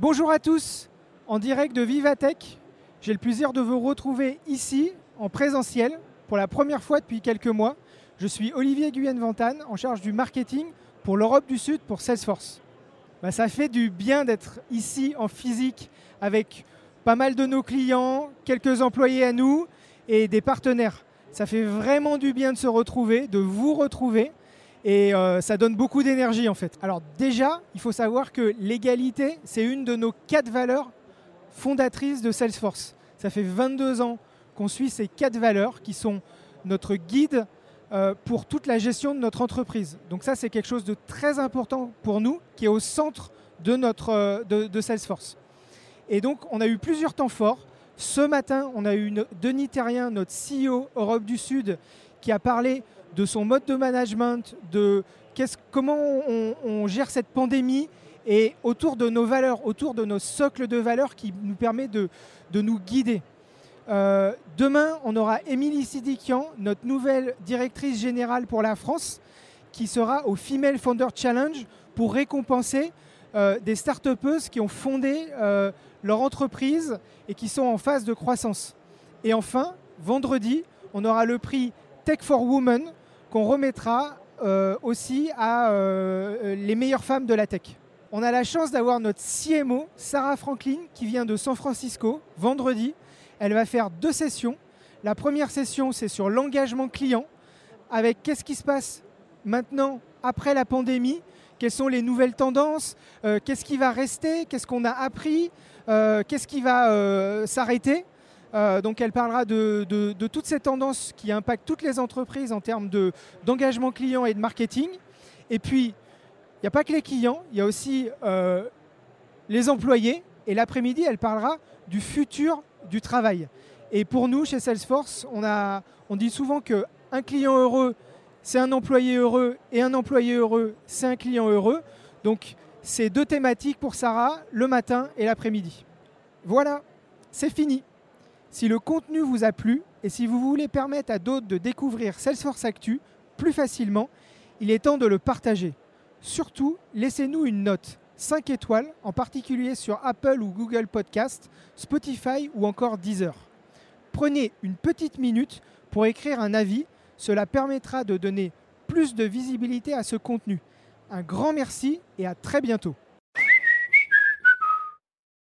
Bonjour à tous, en direct de Vivatech. J'ai le plaisir de vous retrouver ici en présentiel pour la première fois depuis quelques mois. Je suis Olivier Guyenne-Ventane en charge du marketing pour l'Europe du Sud pour Salesforce. Bah, ça fait du bien d'être ici en physique avec pas mal de nos clients, quelques employés à nous et des partenaires. Ça fait vraiment du bien de se retrouver, de vous retrouver. Et euh, ça donne beaucoup d'énergie en fait. Alors déjà, il faut savoir que l'égalité, c'est une de nos quatre valeurs fondatrices de Salesforce. Ça fait 22 ans qu'on suit ces quatre valeurs qui sont notre guide euh, pour toute la gestion de notre entreprise. Donc ça, c'est quelque chose de très important pour nous, qui est au centre de, notre, euh, de, Salesforce. Et donc, on a eu plusieurs temps forts. Ce matin, on a eu Denis Terrien, notre CEO Europe du Sud, qui a parlé de son mode de management, de comment on, gère cette pandémie et autour de nos valeurs, autour de nos socles de valeurs qui nous permet de, nous guider. Euh, demain, on aura Émilie Sidikian, notre nouvelle directrice générale pour la France, qui sera au Female Founder Challenge pour récompenser euh, des start qui ont fondé euh, leur entreprise et qui sont en phase de croissance. Et enfin, vendredi, on aura le prix Tech for Women qu'on remettra euh, aussi à euh, les meilleures femmes de la tech. On a la chance d'avoir notre CMO, Sarah Franklin, qui vient de San Francisco, vendredi. Elle va faire deux sessions. La première session, c'est sur l'engagement client, avec qu'est-ce qui se passe maintenant, après la pandémie, quelles sont les nouvelles tendances, euh, qu'est-ce qui va rester, qu'est-ce qu'on a appris, qu'est-ce qui va s'arrêter? Euh, donc elle parlera de, toutes ces tendances qui impactent toutes les entreprises en termes d'engagement client et de marketing. Et puis, il n'y a pas que les clients, il y a aussi euh, les employés. Et l'après-midi, elle parlera du futur du travail. Et pour nous, chez Salesforce, on, on dit souvent qu'un client heureux, c'est un employé heureux, et un employé heureux, c'est un client heureux. Donc, c'est deux thématiques pour Sarah, le matin et l'après-midi. Voilà, c'est fini. Si le contenu vous a plu et si vous voulez permettre à d'autres de découvrir Salesforce Actu plus facilement, il est temps de le partager. Surtout, laissez-nous une note 5 étoiles, en particulier sur Apple ou Google Podcast, Spotify ou encore Deezer. Prenez une petite minute pour écrire un avis, cela permettra de donner plus de visibilité à ce contenu. Un grand merci et à très bientôt.